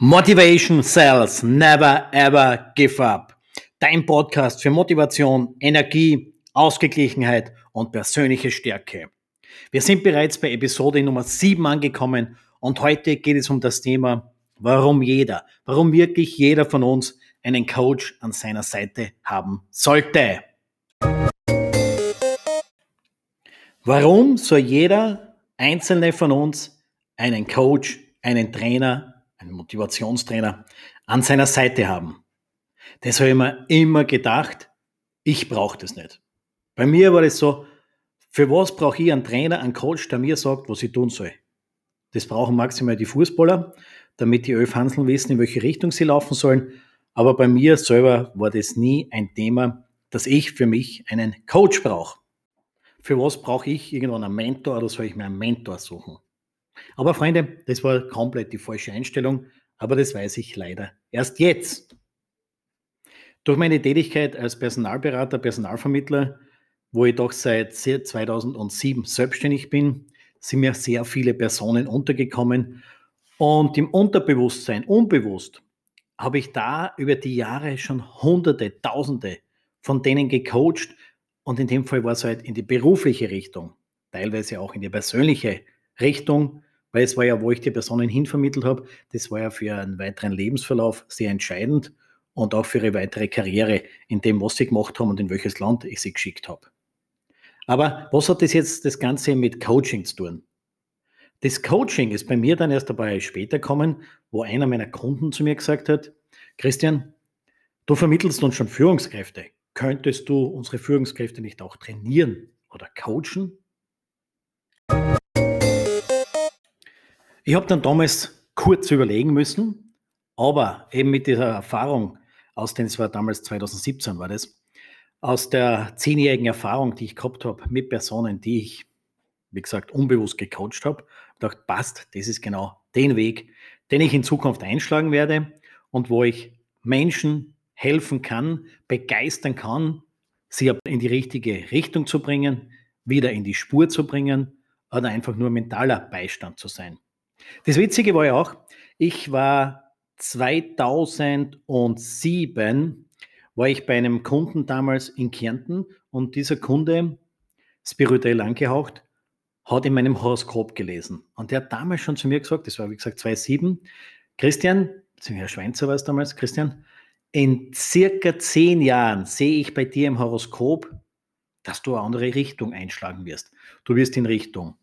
Motivation Cells Never Ever Give Up. Dein Podcast für Motivation, Energie, Ausgeglichenheit und persönliche Stärke. Wir sind bereits bei Episode Nummer 7 angekommen und heute geht es um das Thema, warum jeder, warum wirklich jeder von uns einen Coach an seiner Seite haben sollte. Warum soll jeder einzelne von uns einen Coach, einen Trainer, einen Motivationstrainer an seiner Seite haben. Das habe ich mir immer gedacht, ich brauche das nicht. Bei mir war das so, für was brauche ich einen Trainer, einen Coach, der mir sagt, was ich tun soll? Das brauchen maximal die Fußballer, damit die elf Hanseln wissen, in welche Richtung sie laufen sollen. Aber bei mir selber war das nie ein Thema, dass ich für mich einen Coach brauche. Für was brauche ich irgendwann einen Mentor oder soll ich mir einen Mentor suchen? Aber Freunde, das war komplett die falsche Einstellung, aber das weiß ich leider erst jetzt. Durch meine Tätigkeit als Personalberater, Personalvermittler, wo ich doch seit 2007 selbstständig bin, sind mir sehr viele Personen untergekommen. Und im Unterbewusstsein, unbewusst, habe ich da über die Jahre schon Hunderte, Tausende von denen gecoacht. Und in dem Fall war es halt in die berufliche Richtung, teilweise auch in die persönliche Richtung, weil es war ja, wo ich die Personen hinvermittelt habe, das war ja für einen weiteren Lebensverlauf sehr entscheidend und auch für ihre weitere Karriere in dem, was sie gemacht haben und in welches Land ich sie geschickt habe. Aber was hat das jetzt das Ganze mit Coaching zu tun? Das Coaching ist bei mir dann erst ein paar Jahre später gekommen, wo einer meiner Kunden zu mir gesagt hat, Christian, du vermittelst uns schon Führungskräfte. Könntest du unsere Führungskräfte nicht auch trainieren oder coachen? Ich habe dann damals kurz überlegen müssen, aber eben mit dieser Erfahrung aus den, es war damals 2017 war das, aus der zehnjährigen Erfahrung, die ich gehabt habe mit Personen, die ich, wie gesagt, unbewusst gecoacht habe, dachte, passt, das ist genau den Weg, den ich in Zukunft einschlagen werde und wo ich Menschen helfen kann, begeistern kann, sie in die richtige Richtung zu bringen, wieder in die Spur zu bringen oder einfach nur mentaler Beistand zu sein. Das Witzige war ja auch, ich war 2007 war ich bei einem Kunden damals in Kärnten und dieser Kunde, spirituell angehaucht, hat in meinem Horoskop gelesen. Und der hat damals schon zu mir gesagt, das war wie gesagt 2007, Christian, Herr Schweinzer war es damals, Christian, in circa zehn Jahren sehe ich bei dir im Horoskop, dass du eine andere Richtung einschlagen wirst. Du wirst in Richtung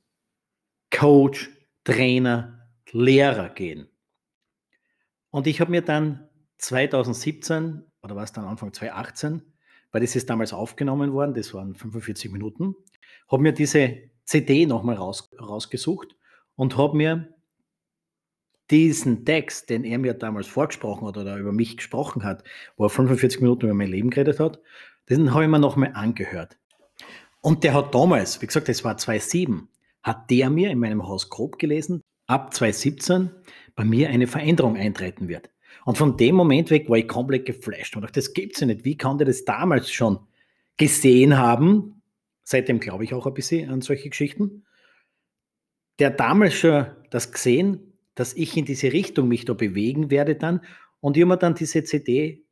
Coach, Trainer, Lehrer gehen. Und ich habe mir dann 2017 oder war es dann Anfang 2018, weil das ist damals aufgenommen worden, das waren 45 Minuten, habe mir diese CD nochmal raus, rausgesucht und habe mir diesen Text, den er mir damals vorgesprochen hat oder über mich gesprochen hat, wo er 45 Minuten über mein Leben geredet hat, den habe ich mir nochmal angehört. Und der hat damals, wie gesagt, das war 2007, hat der mir in meinem Horoskop gelesen, ab 2017 bei mir eine Veränderung eintreten wird. Und von dem Moment weg war ich komplett geflasht und dachte, das gibt's ja nicht. Wie kann der das damals schon gesehen haben? Seitdem glaube ich auch ein bisschen an solche Geschichten. Der damals schon das gesehen, dass ich in diese Richtung mich da bewegen werde dann. Und ich mir dann diese CD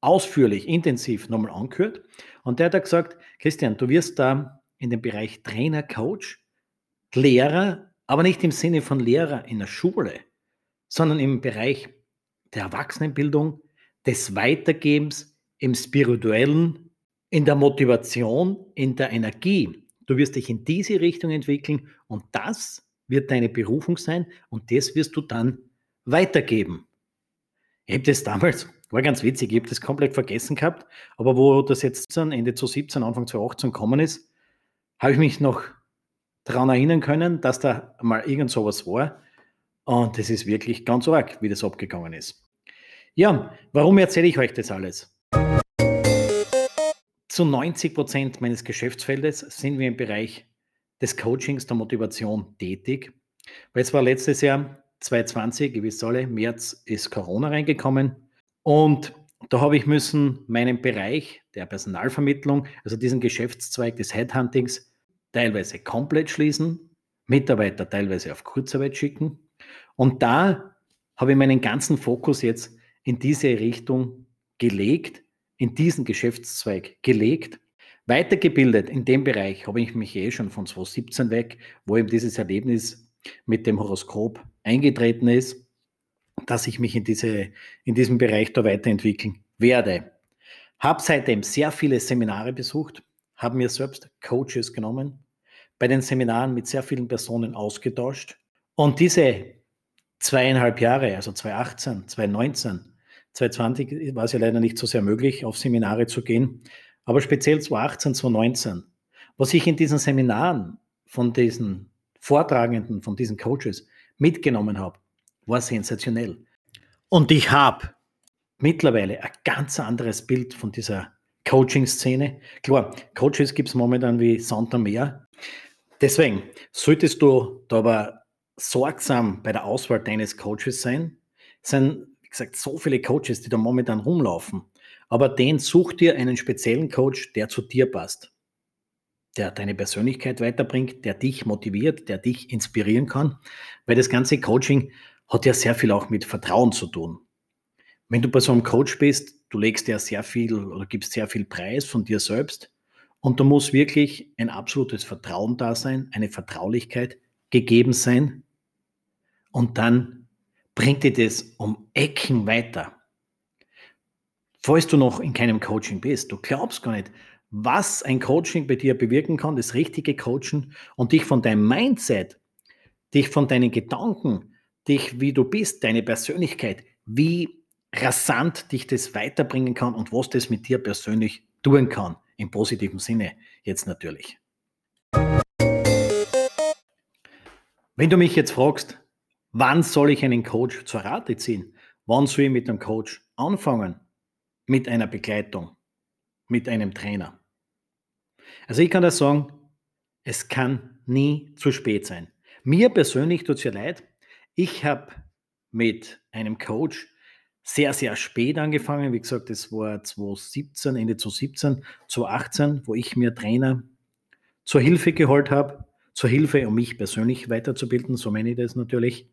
ausführlich, intensiv nochmal angehört. Und der hat gesagt, Christian, du wirst da in dem Bereich Trainer, Coach Lehrer, aber nicht im Sinne von Lehrer in der Schule, sondern im Bereich der Erwachsenenbildung, des Weitergebens, im spirituellen, in der Motivation, in der Energie. Du wirst dich in diese Richtung entwickeln und das wird deine Berufung sein und das wirst du dann weitergeben. Ich habe das damals, war ganz witzig, ich habe das komplett vergessen gehabt, aber wo das jetzt Ende 2017, Anfang 2018 gekommen ist, habe ich mich noch daran erinnern können, dass da mal irgend sowas war. Und das ist wirklich ganz arg, wie das abgegangen ist. Ja, warum erzähle ich euch das alles? Zu 90 Prozent meines Geschäftsfeldes sind wir im Bereich des Coachings, der Motivation tätig. Weil es war letztes Jahr 2020, ihr wisst alle, März ist Corona reingekommen. Und da habe ich müssen meinen Bereich der Personalvermittlung, also diesen Geschäftszweig des Headhuntings, teilweise komplett schließen, Mitarbeiter teilweise auf Kurzarbeit schicken. Und da habe ich meinen ganzen Fokus jetzt in diese Richtung gelegt, in diesen Geschäftszweig gelegt. Weitergebildet in dem Bereich habe ich mich eh schon von 2017 weg, wo eben dieses Erlebnis mit dem Horoskop eingetreten ist, dass ich mich in, diese, in diesem Bereich da weiterentwickeln werde. Habe seitdem sehr viele Seminare besucht, habe mir selbst Coaches genommen, bei den Seminaren mit sehr vielen Personen ausgetauscht. Und diese zweieinhalb Jahre, also 2018, 2019, 2020 war es ja leider nicht so sehr möglich, auf Seminare zu gehen, aber speziell 2018, 2019, was ich in diesen Seminaren von diesen Vortragenden, von diesen Coaches mitgenommen habe, war sensationell. Und ich habe mittlerweile ein ganz anderes Bild von dieser Coaching-Szene. Klar, Coaches gibt es momentan wie Sand am Meer. Deswegen solltest du da aber sorgsam bei der Auswahl deines Coaches sein. Es sind, wie gesagt, so viele Coaches, die da momentan rumlaufen. Aber den such dir einen speziellen Coach, der zu dir passt. Der deine Persönlichkeit weiterbringt, der dich motiviert, der dich inspirieren kann. Weil das ganze Coaching hat ja sehr viel auch mit Vertrauen zu tun. Wenn du bei so einem Coach bist, du legst ja sehr viel oder gibst sehr viel Preis von dir selbst und da muss wirklich ein absolutes Vertrauen da sein, eine Vertraulichkeit gegeben sein und dann bringt dir das um Ecken weiter. Falls du noch in keinem Coaching bist, du glaubst gar nicht, was ein Coaching bei dir bewirken kann, das richtige Coachen und dich von deinem Mindset, dich von deinen Gedanken, dich, wie du bist, deine Persönlichkeit, wie rasant dich das weiterbringen kann und was das mit dir persönlich tun kann. Im positiven Sinne jetzt natürlich. Wenn du mich jetzt fragst, wann soll ich einen Coach zur Rate ziehen? Wann soll ich mit einem Coach anfangen? Mit einer Begleitung, mit einem Trainer. Also ich kann das sagen, es kann nie zu spät sein. Mir persönlich tut es ja leid, ich habe mit einem Coach sehr, sehr spät angefangen. Wie gesagt, das war 2017, Ende 2017, 2018, wo ich mir Trainer zur Hilfe geholt habe. Zur Hilfe, um mich persönlich weiterzubilden, so meine ich das natürlich.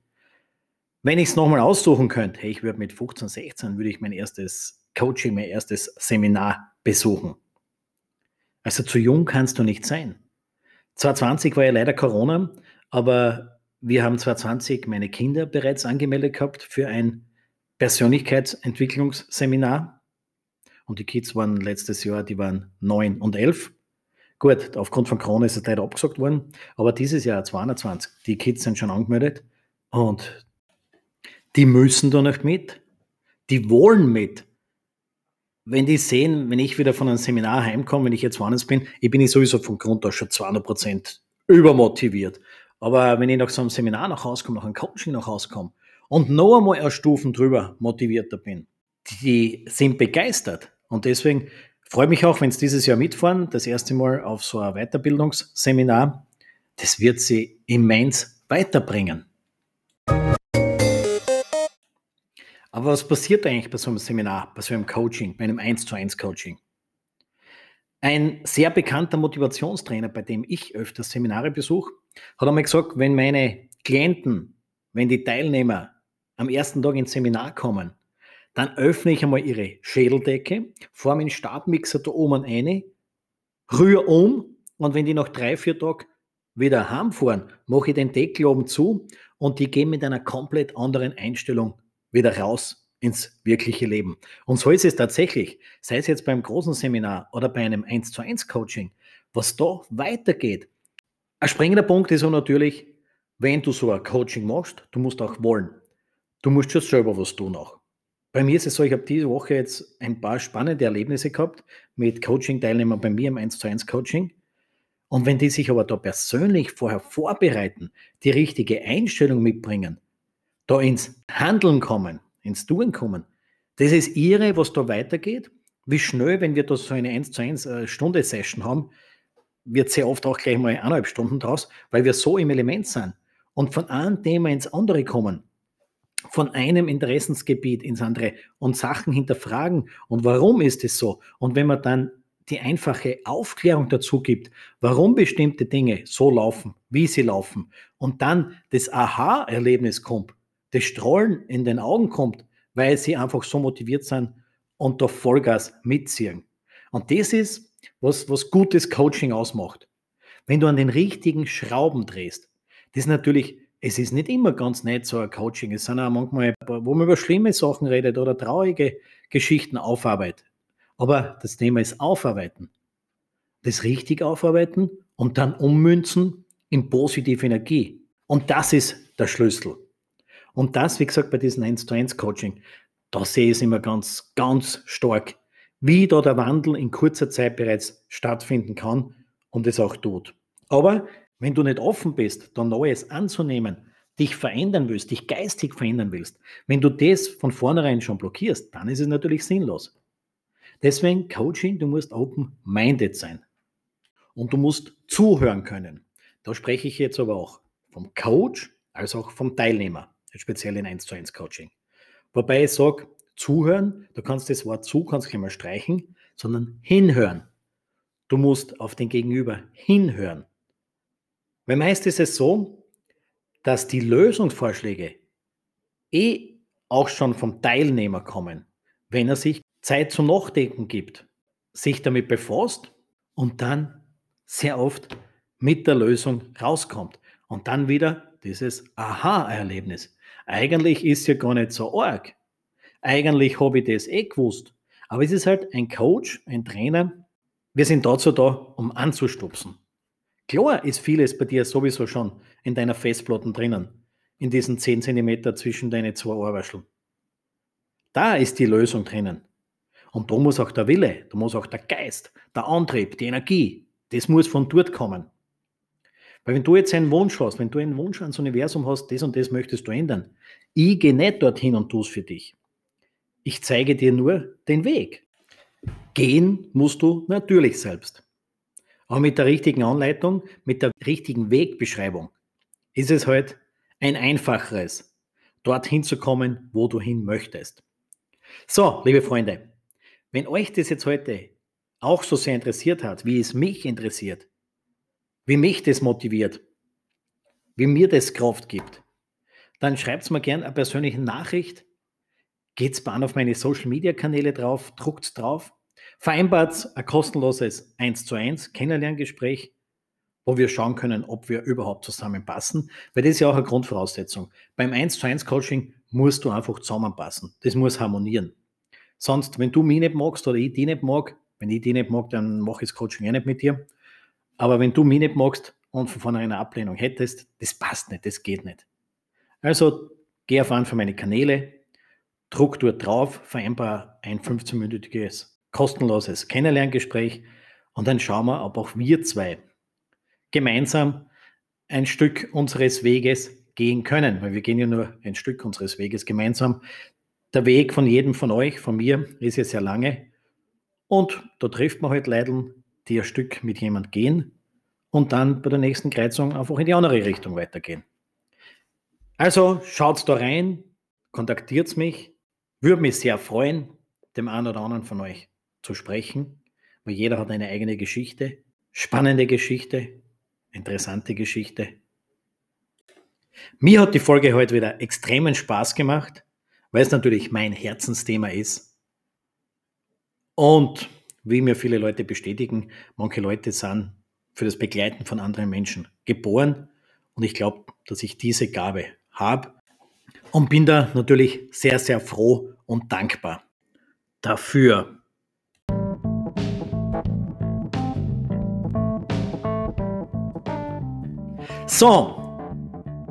Wenn ich es nochmal aussuchen könnte, hey, ich würde mit 15, 16, würde ich mein erstes Coaching, mein erstes Seminar besuchen. Also zu jung kannst du nicht sein. 2020 war ja leider Corona, aber wir haben 2020 meine Kinder bereits angemeldet gehabt für ein Persönlichkeitsentwicklungsseminar. Und die Kids waren letztes Jahr, die waren neun und elf. Gut, aufgrund von Corona ist es leider abgesagt worden, aber dieses Jahr 22, die Kids sind schon angemeldet und die müssen da nicht mit. Die wollen mit. Wenn die sehen, wenn ich wieder von einem Seminar heimkomme, wenn ich jetzt woanders bin, ich bin ich sowieso von Grund aus schon 200 Prozent übermotiviert. Aber wenn ich nach so einem Seminar nach Hause komme, nach einem Coaching nach Hause komme und noch einmal eine Stufen drüber motivierter bin, die sind begeistert. Und deswegen freue ich mich auch, wenn Sie dieses Jahr mitfahren, das erste Mal auf so ein Weiterbildungsseminar. Das wird Sie immens weiterbringen. Aber was passiert eigentlich bei so einem Seminar, bei so einem Coaching, bei einem 1 zu 1 Coaching? Ein sehr bekannter Motivationstrainer, bei dem ich öfters Seminare besuche, hat einmal gesagt, wenn meine Klienten, wenn die Teilnehmer am ersten Tag ins Seminar kommen, dann öffne ich einmal ihre Schädeldecke, forme einen Stabmixer da oben eine, rühre um und wenn die nach drei, vier Tagen wieder heimfahren, mache ich den Deckel oben zu und die gehen mit einer komplett anderen Einstellung wieder raus ins wirkliche Leben. Und so ist es tatsächlich, sei es jetzt beim großen Seminar oder bei einem 1 zu 1 Coaching, was da weitergeht. Ein springender Punkt ist auch natürlich, wenn du so ein Coaching machst, du musst auch wollen. Du musst schon selber was tun auch. Bei mir ist es so, ich habe diese Woche jetzt ein paar spannende Erlebnisse gehabt mit Coaching-Teilnehmern bei mir im 1 zu 1 Coaching. Und wenn die sich aber da persönlich vorher vorbereiten, die richtige Einstellung mitbringen, da ins Handeln kommen, ins Tun kommen. Das ist ihre, was da weitergeht. Wie schnell, wenn wir da so eine 1 zu 1 äh, Stunde Session haben, wird sehr oft auch gleich mal eineinhalb Stunden draus, weil wir so im Element sind und von einem Thema ins andere kommen, von einem Interessensgebiet ins andere und Sachen hinterfragen und warum ist es so? Und wenn man dann die einfache Aufklärung dazu gibt, warum bestimmte Dinge so laufen, wie sie laufen und dann das Aha-Erlebnis kommt, das Strahlen in den Augen kommt, weil sie einfach so motiviert sind und da Vollgas mitziehen. Und das ist, was, was gutes Coaching ausmacht. Wenn du an den richtigen Schrauben drehst, das ist natürlich, es ist nicht immer ganz nett so ein Coaching. Es sind auch manchmal, wo man über schlimme Sachen redet oder traurige Geschichten aufarbeitet. Aber das Thema ist Aufarbeiten. Das richtig aufarbeiten und dann ummünzen in positive Energie. Und das ist der Schlüssel. Und das, wie gesagt, bei diesem 1 zu 1 Coaching, da sehe ich es immer ganz, ganz stark, wie da der Wandel in kurzer Zeit bereits stattfinden kann und es auch tut. Aber wenn du nicht offen bist, da Neues anzunehmen, dich verändern willst, dich geistig verändern willst, wenn du das von vornherein schon blockierst, dann ist es natürlich sinnlos. Deswegen Coaching, du musst open-minded sein. Und du musst zuhören können. Da spreche ich jetzt aber auch vom Coach als auch vom Teilnehmer, speziell in 1 zu 1 Coaching. Wobei ich sage, zuhören, du kannst das Wort zu, kannst du mal streichen, sondern hinhören. Du musst auf den Gegenüber hinhören. Weil meist ist es so, dass die Lösungsvorschläge eh auch schon vom Teilnehmer kommen, wenn er sich Zeit zum Nachdenken gibt, sich damit befasst und dann sehr oft mit der Lösung rauskommt. Und dann wieder dieses Aha-Erlebnis. Eigentlich ist ja gar nicht so arg. Eigentlich habe ich das eh gewusst. Aber es ist halt ein Coach, ein Trainer. Wir sind dazu da, um anzustupsen. Klar ist vieles bei dir sowieso schon in deiner Festplatte drinnen, in diesen 10 cm zwischen deine zwei Ohrwascheln. Da ist die Lösung drinnen. Und da muss auch der Wille, da muss auch der Geist, der Antrieb, die Energie, das muss von dort kommen. Weil wenn du jetzt einen Wunsch hast, wenn du einen Wunsch ans Universum hast, das und das möchtest du ändern, ich gehe nicht dorthin und tue es für dich. Ich zeige dir nur den Weg. Gehen musst du natürlich selbst. Aber mit der richtigen Anleitung, mit der richtigen Wegbeschreibung ist es halt ein einfacheres, dorthin zu kommen, wo du hin möchtest. So, liebe Freunde, wenn euch das jetzt heute auch so sehr interessiert hat, wie es mich interessiert, wie mich das motiviert, wie mir das Kraft gibt, dann schreibt mir gerne eine persönliche Nachricht, geht's bei auf meine Social Media Kanäle drauf, druckt's drauf, vereinbart ein kostenloses 1 zu 1 Kennenlerngespräch, wo wir schauen können, ob wir überhaupt zusammenpassen, weil das ist ja auch eine Grundvoraussetzung. Beim 1 zu 1 Coaching musst du einfach zusammenpassen. Das muss harmonieren. Sonst, wenn du mich nicht magst oder ich dich nicht mag, wenn ich dich nicht mag, dann mache ich das Coaching ja nicht mit dir. Aber wenn du mich nicht magst und von vornherein eine Ablehnung hättest, das passt nicht, das geht nicht. Also geh auf einen von meine Kanäle, druck dort drauf, vereinbar ein 15-minütiges kostenloses Kennenlerngespräch und dann schauen wir, ob auch wir zwei gemeinsam ein Stück unseres Weges gehen können, weil wir gehen ja nur ein Stück unseres Weges gemeinsam. Der Weg von jedem von euch, von mir, ist ja sehr lange und da trifft man halt Leiden, die ein Stück mit jemand gehen und dann bei der nächsten Kreuzung einfach in die andere Richtung weitergehen. Also schaut da rein, kontaktiert mich, würde mich sehr freuen, dem einen oder anderen von euch zu sprechen, weil jeder hat eine eigene Geschichte, spannende Geschichte, interessante Geschichte. Mir hat die Folge heute wieder extremen Spaß gemacht, weil es natürlich mein Herzensthema ist. Und wie mir viele Leute bestätigen, manche Leute sind für das Begleiten von anderen Menschen geboren. Und ich glaube, dass ich diese Gabe habe und bin da natürlich sehr, sehr froh und dankbar dafür. So,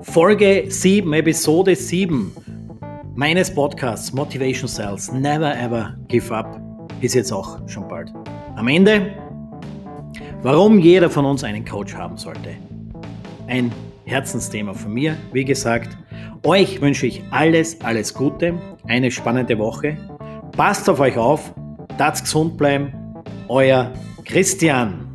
Folge 7, Episode 7 meines Podcasts Motivation Cells Never Ever Give Up ist jetzt auch schon bald am Ende. Warum jeder von uns einen Coach haben sollte. Ein Herzensthema von mir. Wie gesagt, euch wünsche ich alles, alles Gute, eine spannende Woche. Passt auf euch auf, lasst gesund bleiben. Euer Christian.